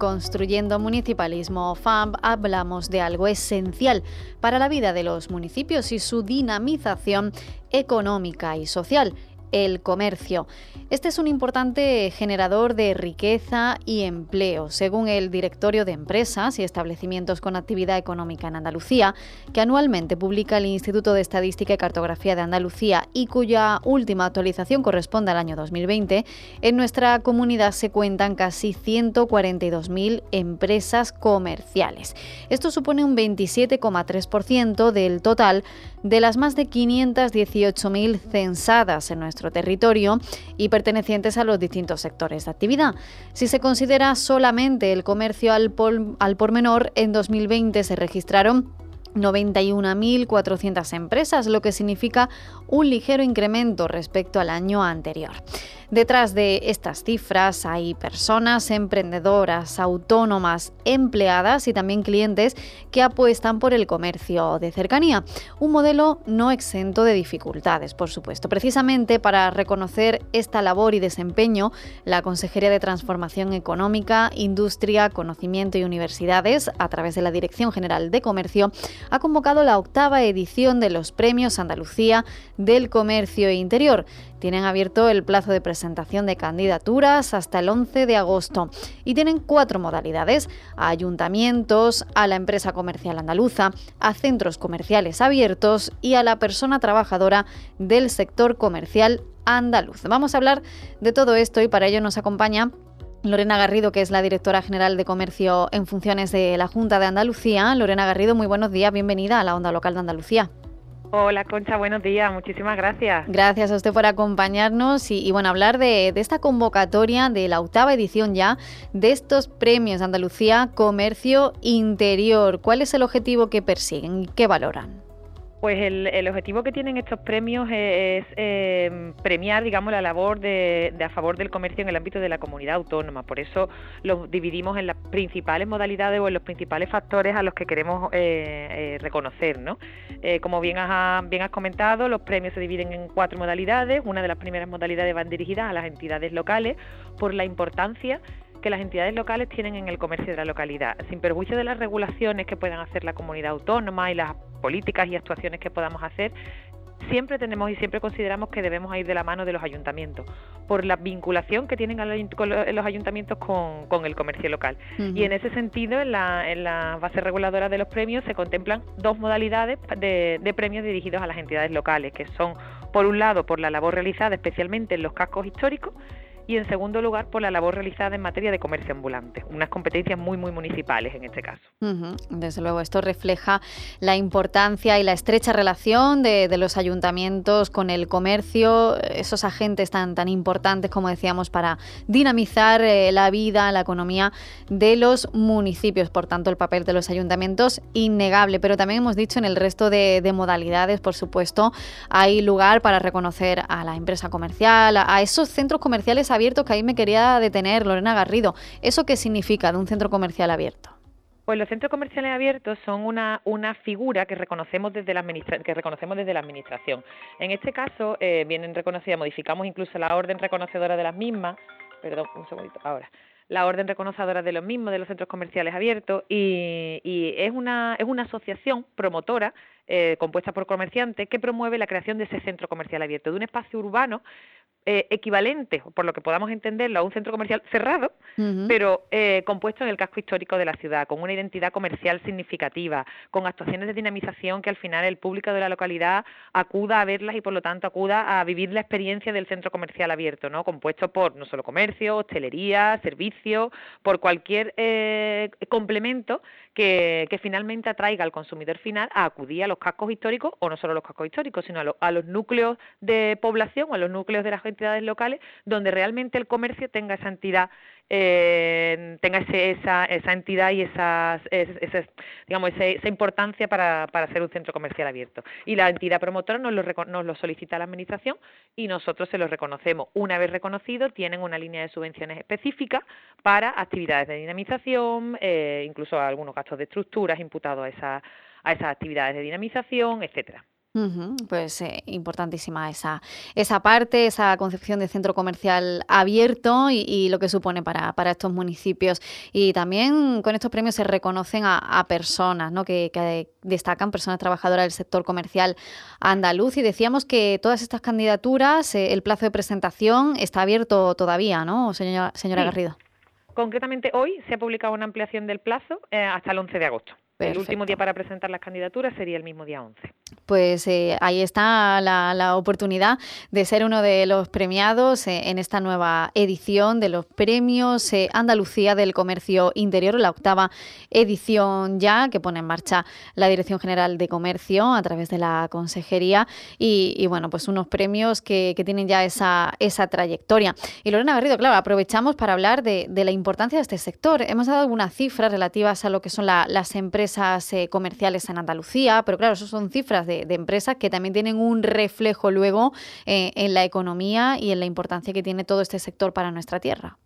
Construyendo Municipalismo FAMP hablamos de algo esencial para la vida de los municipios y su dinamización económica y social, el comercio. Este es un importante generador de riqueza y empleo, según el Directorio de Empresas y Establecimientos con Actividad Económica en Andalucía, que anualmente publica el Instituto de Estadística y Cartografía de Andalucía y cuya última actualización corresponde al año 2020. En nuestra comunidad se cuentan casi 142.000 empresas comerciales. Esto supone un 27,3% del total de las más de 518.000 censadas en nuestro territorio y pertenecientes a los distintos sectores de actividad. Si se considera solamente el comercio al, al por menor, en 2020 se registraron 91.400 empresas, lo que significa un ligero incremento respecto al año anterior. Detrás de estas cifras hay personas emprendedoras, autónomas, empleadas y también clientes que apuestan por el comercio de cercanía, un modelo no exento de dificultades, por supuesto. Precisamente para reconocer esta labor y desempeño, la Consejería de Transformación Económica, Industria, Conocimiento y Universidades, a través de la Dirección General de Comercio, ha convocado la octava edición de los Premios Andalucía del Comercio Interior. Tienen abierto el plazo de presentación de candidaturas hasta el 11 de agosto y tienen cuatro modalidades, a ayuntamientos, a la empresa comercial andaluza, a centros comerciales abiertos y a la persona trabajadora del sector comercial andaluz. Vamos a hablar de todo esto y para ello nos acompaña Lorena Garrido, que es la directora general de comercio en funciones de la Junta de Andalucía. Lorena Garrido, muy buenos días, bienvenida a la Onda Local de Andalucía. Hola Concha, buenos días, muchísimas gracias. Gracias a usted por acompañarnos y, bueno, hablar de, de, esta convocatoria de la octava edición ya de estos premios Andalucía Comercio Interior. ¿Cuál es el objetivo que persiguen y qué valoran? Pues el, objetivo que tienen estos premios es, em, premiar, digamos, la labor de, a favor del comercio en el ámbito de la comunidad autónoma. Por eso los dividimos en las principales modalidades o en los principales factores a los que queremos eh, eh, reconocer, ¿no? Eh, como bien has, bien has comentado, los premios se dividen en cuatro modalidades. Una de las primeras modalidades van dirigidas a las entidades locales por la importancia que las entidades locales tienen en el comercio de la localidad, sin perjuicio de las regulaciones que puedan hacer la comunidad autónoma y las políticas y actuaciones que podamos hacer, siempre tenemos y siempre consideramos que debemos ir de la mano de los ayuntamientos, por la vinculación que tienen los ayuntamientos con, el comercio local. Y en ese sentido, en la, en la base reguladora de los premios se contemplan dos modalidades de premios dirigidos a las entidades locales, que son, por un lado, por la labor realizada especialmente en los cascos históricos, y en segundo lugar por la labor realizada en materia de comercio ambulante, unas competencias muy muy municipales en este caso. Desde luego, esto refleja la importancia y la estrecha relación de, los ayuntamientos con el comercio, esos agentes tan, tan importantes, como decíamos, para dinamizar eh, la vida, la economía de los municipios. Por tanto, el papel de los ayuntamientos innegable, pero también hemos dicho en el resto de, modalidades, por supuesto, hay lugar para reconocer a la empresa comercial, a esos centros comerciales abiertos que ahí me quería detener, Lorena Garrido. ¿Eso qué significa de un centro comercial abierto? Pues los centros comerciales abiertos son una, una figura que reconocemos desde la que reconocemos desde la administración. En este caso eh, vienen reconocidas, modificamos incluso la orden reconocedora de las mismas, perdón, un segundito, ahora la orden reconocedora de los mismos, de los centros comerciales abiertos, y, y es, una, es una asociación promotora eh, compuesta por comerciantes que promueve la creación de ese centro comercial abierto, de un espacio urbano eh, equivalente, por lo que podamos entenderlo, a un centro comercial cerrado, pero eh, compuesto en el casco histórico de la ciudad, con una identidad comercial significativa, con actuaciones de dinamización que al final el público de la localidad acuda a verlas y por lo tanto acuda a vivir la experiencia del centro comercial abierto, ¿no? compuesto por no solo comercio, hostelería, servicio, por cualquier eh, complemento que, finalmente atraiga al consumidor final a acudir a los cascos históricos, o no solo a los cascos históricos, sino a, a los núcleos de población o a los núcleos de la entidades locales donde realmente el comercio tenga esa entidad eh, tenga esa, esa entidad y esas, digamos, esa importancia para, para ser un centro comercial abierto. Y la entidad promotora nos lo, nos lo solicita la Administración y nosotros se lo reconocemos. Una vez reconocido, tienen una línea de subvenciones específica para actividades de dinamización, eh, incluso algunos gastos de estructuras imputados a, esa, a esas actividades de dinamización, etcétera. Pues eh, importantísima esa, esa parte, esa concepción de centro comercial abierto y, lo que supone para, para, estos municipios. Y también con estos premios se reconocen a, personas ¿no? que, destacan, personas trabajadoras del sector comercial andaluz. Y decíamos que todas estas candidaturas, eh, el plazo de presentación está abierto todavía, ¿no, señora, señora Garrido? Concretamente hoy se ha publicado una ampliación del plazo eh, hasta el 11 de agosto. El último día para presentar las candidaturas sería el mismo día 11. Pues eh, ahí está la, oportunidad de ser uno de los premiados eh, en esta nueva edición de los premios eh, Andalucía del Comercio Interior, la octava edición ya que pone en marcha la Dirección General de Comercio a través de la Consejería y, bueno, pues unos premios que, tienen ya esa, esa trayectoria. Y Lorena Garrido, claro, aprovechamos para hablar de, la importancia de este sector. Hemos dado algunas cifras relativas a lo que son las empresas comerciales en Andalucía, pero claro, eso son cifras de, empresas que también tienen un reflejo luego eh, en la economía y en la importancia que tiene todo este sector para nuestra tierra.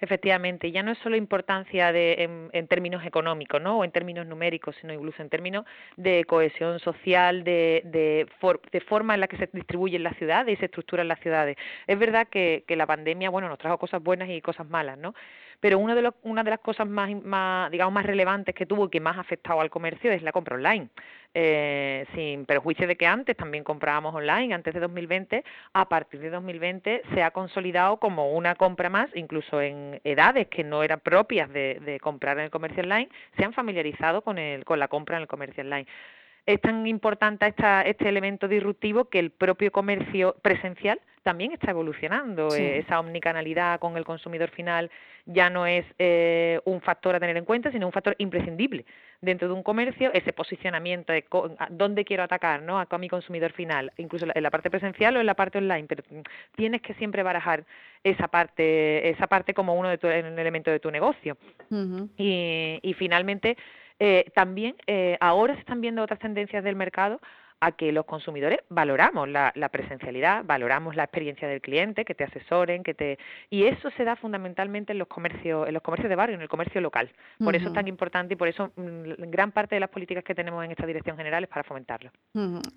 Efectivamente, ya no es solo importancia de, en, términos económicos, ¿no? O en términos numéricos, sino incluso en términos de cohesión social, de, de, de forma en la que se distribuyen las ciudades y se estructuran las ciudades. Es verdad que, que la pandemia, bueno, nos trajo cosas buenas y cosas malas, ¿no? Pero una de, una de las cosas más, más, digamos, más relevantes que tuvo y que más ha afectado al comercio es la compra online. Eh, sin perjuicio de que antes también comprábamos online, antes de 2020, a partir de 2020 se ha consolidado como una compra más, incluso en edades que no eran propias de, de comprar en el comercio online, se han familiarizado con, el, con la compra en el comercio online es tan importante esta, este elemento disruptivo que el propio comercio presencial también está evolucionando. Eh, esa omnicanalidad con el consumidor final ya no es eh, un factor a tener en cuenta, sino un factor imprescindible dentro de un comercio. Ese posicionamiento de dónde quiero atacar ¿no? a, mi consumidor final, incluso en la parte presencial o en la parte online, pero tienes que siempre barajar esa parte, esa parte como uno de tu, un elemento de tu negocio. y, y finalmente eh, también eh, ahora se están viendo otras tendencias del mercado a que los consumidores valoramos la, presencialidad, valoramos la experiencia del cliente, que te asesoren, que te y eso se da fundamentalmente en los comercios, en los comercios de barrio, en el comercio local. Por eso es tan importante y por eso mm, gran parte de las políticas que tenemos en esta dirección general es para fomentarlo.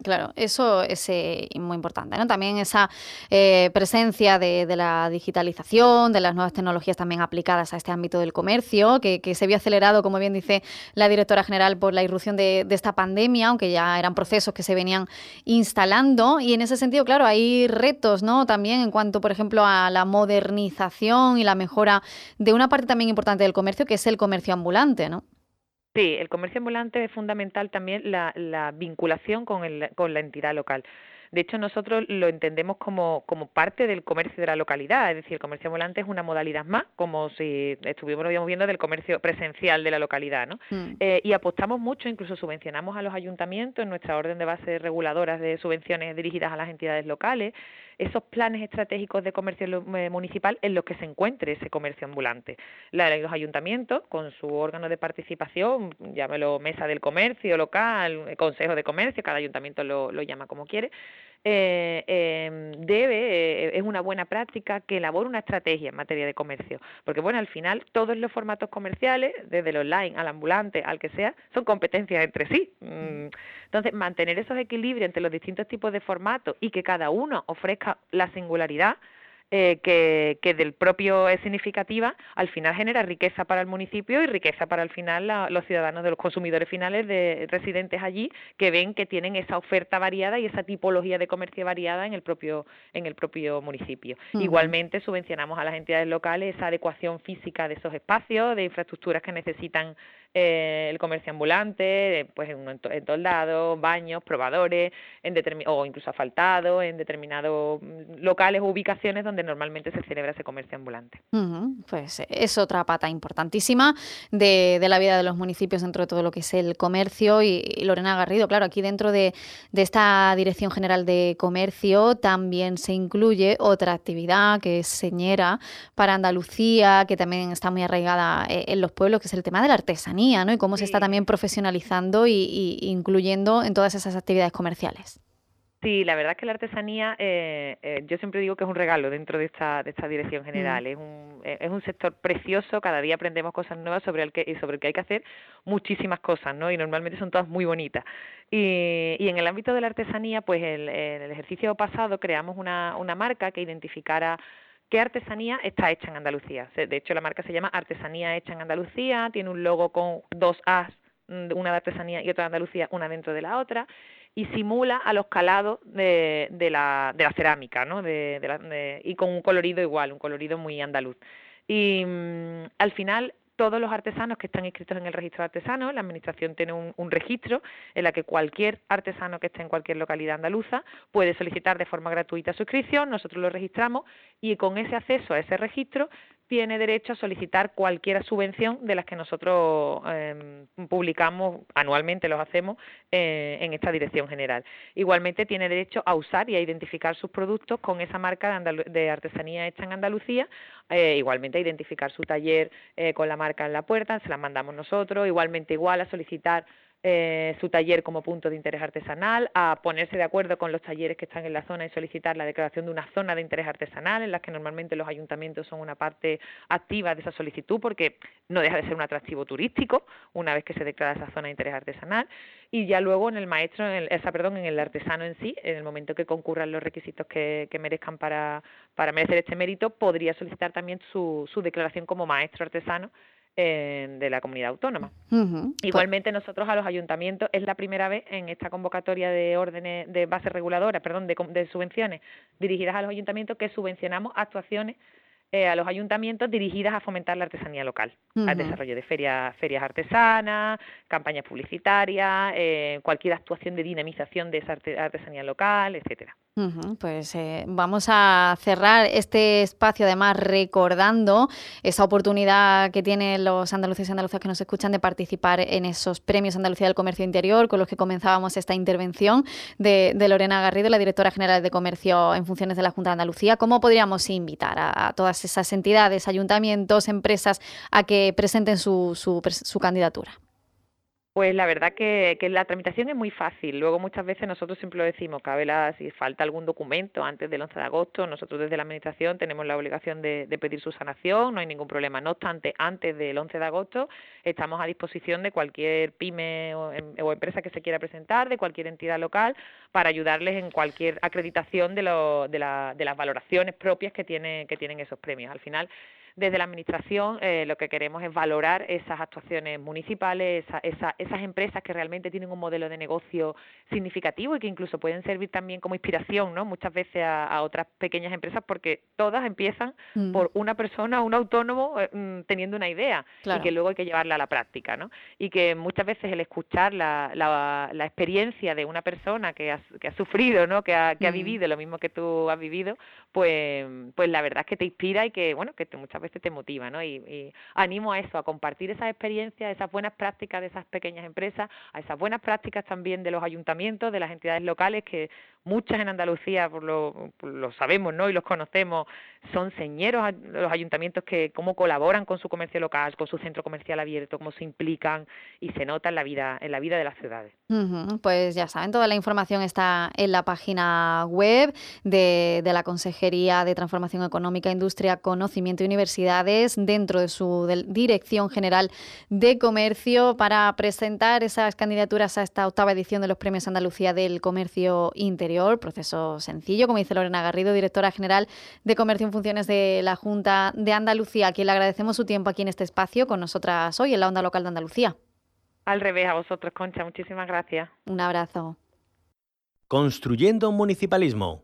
Claro, eso es eh, muy importante, ¿no? También esa eh, presencia de, la digitalización, de las nuevas tecnologías también aplicadas a este ámbito del comercio, que, se vio acelerado, como bien dice la directora general, por la irrupción de, de esta pandemia, aunque ya eran procesos que se venían instalando. Y en ese sentido, claro, hay retos, ¿no? También en cuanto, por ejemplo, a la modernización y la mejora de una parte también importante del comercio, que es el comercio ambulante, ¿no? Sí, el comercio ambulante es fundamental también la, la vinculación con, el, con la entidad local. De hecho, nosotros lo entendemos como, como parte del comercio de la localidad, es decir, el comercio ambulante es una modalidad más, como si estuvimos viendo del comercio presencial de la localidad, ¿no? Mm. Eh, y apostamos mucho, incluso subvencionamos a los ayuntamientos en nuestra orden de base reguladoras de subvenciones dirigidas a las entidades locales, esos planes estratégicos de comercio eh, municipal en los que se encuentre ese comercio ambulante. los ayuntamientos, con su órgano de participación, llámelo mesa del comercio local, consejo de comercio, cada ayuntamiento lo, lo llama como quiere, eh, em, debe, eh, es una buena práctica que elabore una estrategia en materia de comercio, porque bueno, al final todos los formatos comerciales, desde el online al ambulante, al que sea, son competencias entre sí. Mm, entonces, mantener esos equilibrios entre los distintos tipos de formatos y que cada uno ofrezca la singularidad eh, que, que, del propio es significativa, al final genera riqueza para el municipio y riqueza para al final los ciudadanos, de los consumidores finales de residentes allí, que ven que tienen esa oferta variada y esa tipología de comercio variada en el propio, en el propio municipio. Igualmente subvencionamos a las entidades locales esa adecuación física de esos espacios, de infraestructuras que necesitan eh, el comercio ambulante, pues en, en toldados, baños, probadores, en o incluso asfaltados, en determinados mm, locales o ubicaciones donde normalmente se celebra ese comercio ambulante. pues es otra pata importantísima de, la vida de los municipios dentro de todo lo que es el comercio. Y, Lorena Garrido, claro, aquí dentro de, esta Dirección General de Comercio también se incluye otra actividad que es señera para Andalucía, que también está muy arraigada eh, en los pueblos, que es el tema de la artesanía y cómo se está también profesionalizando y, incluyendo en todas esas actividades comerciales. Sí, la verdad es que la artesanía, eh, eh, yo siempre digo que es un regalo dentro de esta, de esta dirección general. Mm. Es, un, eh, es un sector precioso, cada día aprendemos cosas nuevas sobre el que, y sobre el que hay que hacer muchísimas cosas, ¿no? Y normalmente son todas muy bonitas. Y, y en el ámbito de la artesanía, pues el, en el ejercicio pasado creamos una, una marca que identificara qué artesanía está hecha en Andalucía. De hecho, la marca se llama Artesanía Hecha en Andalucía, tiene un logo con dos As, mm, una de artesanía y otra de Andalucía, una dentro de la otra, y simula a los calados de, de, la, de la cerámica, ¿no? De, y con un colorido igual, un colorido muy andaluz. Y mm, al final todos los artesanos que están inscritos en el registro de artesanos, la Administración tiene un, registro en la que cualquier artesano que esté en cualquier localidad andaluza puede solicitar de forma gratuita su inscripción, nosotros lo registramos y con ese acceso a ese registro tiene derecho a solicitar cualquier subvención de las que nosotros em, publicamos anualmente, los hacemos eh, en esta dirección general. Igualmente tiene derecho a usar y a identificar sus productos con esa marca de, artesanía hecha en Andalucía, eh, igualmente a identificar su taller eh, con la marca en la puerta, se la mandamos nosotros, igualmente igual a solicitar eh, su taller como punto de interés artesanal, a ponerse de acuerdo con los talleres que están en la zona y solicitar la declaración de una zona de interés artesanal, en las que normalmente los ayuntamientos son una parte activa de esa solicitud, porque no deja de ser un atractivo turístico una vez que se declara esa zona de interés artesanal, y ya luego en el maestro, en el, esa, perdón, en el artesano en sí, en el momento que concurran los requisitos que, merezcan para, para merecer este mérito, podría solicitar también su, su declaración como maestro artesano de la comunidad autónoma. Pues Igualmente nosotros a los ayuntamientos es la primera vez en esta convocatoria de órdenes de base reguladora, perdón, de, de subvenciones dirigidas a los ayuntamientos que subvencionamos actuaciones eh, a los ayuntamientos dirigidas a fomentar la artesanía local, al desarrollo de ferias, ferias artesanas, campañas publicitarias, eh, cualquier actuación de dinamización de esa artesanía local, etcétera. Pues eh, vamos a cerrar este espacio además recordando esa oportunidad que tienen los andaluces y andaluzas que nos escuchan de participar en esos premios Andalucía del Comercio Interior con los que comenzábamos esta intervención de, Lorena Garrido, la directora general de Comercio en funciones de la Junta de Andalucía. ¿Cómo podríamos invitar a, todas esas entidades, ayuntamientos, empresas a que presenten su candidatura? Pues la verdad que, que, la tramitación es muy fácil. Luego muchas veces nosotros siempre lo decimos, cabe la, si falta algún documento antes del 11 de agosto, nosotros desde la Administración tenemos la obligación de, de pedir su sanación, no hay ningún problema. No obstante, antes del 11 de agosto estamos a disposición de cualquier pyme o, em, o empresa que se quiera presentar, de cualquier entidad local, para ayudarles en cualquier acreditación de, lo, de, la, de las valoraciones propias que, que tienen esos premios. Al final desde la Administración eh, lo que queremos es valorar esas actuaciones municipales, esa, esa, esas empresas que realmente tienen un modelo de negocio significativo y que incluso pueden servir también como inspiración, ¿no? Muchas veces a, a otras pequeñas empresas porque todas empiezan mm. por una persona, un autónomo, eh, mm, teniendo una idea claro. y que luego hay que llevarla a la práctica, ¿no? Y que muchas veces el escuchar la, la, la experiencia de una persona que ha, que ha sufrido, ¿no? Que ha, que mm. ha vivido lo mismo que tú has vivido, pues, pues la verdad es que te inspira y que, bueno, que te, muchas veces te motiva, ¿no? Y, animo a eso, a compartir esas experiencias, esas buenas prácticas de esas pequeñas empresas, a esas buenas prácticas también de los ayuntamientos, de las entidades locales, que muchas en Andalucía, por lo, sabemos, ¿no? Y los conocemos, son señeros los ayuntamientos que cómo colaboran con su comercio local, con su centro comercial abierto, cómo se implican y se nota en la vida, en la vida de las ciudades. Pues ya saben, toda la información está en la página web de, de la Consejería de Transformación Económica, Industria, Conocimiento y Universidades dentro de su de Dirección General de Comercio para presentar esas candidaturas a esta octava edición de los Premios Andalucía del Comercio Interior. Proceso sencillo, como dice Lorena Garrido, directora general de Comercio en funciones de la Junta de Andalucía, a quien le agradecemos su tiempo aquí en este espacio con nosotras hoy en la Onda Local de Andalucía. Al revés, a vosotros, Concha. Muchísimas gracias. Un abrazo. Construyendo Municipalismo,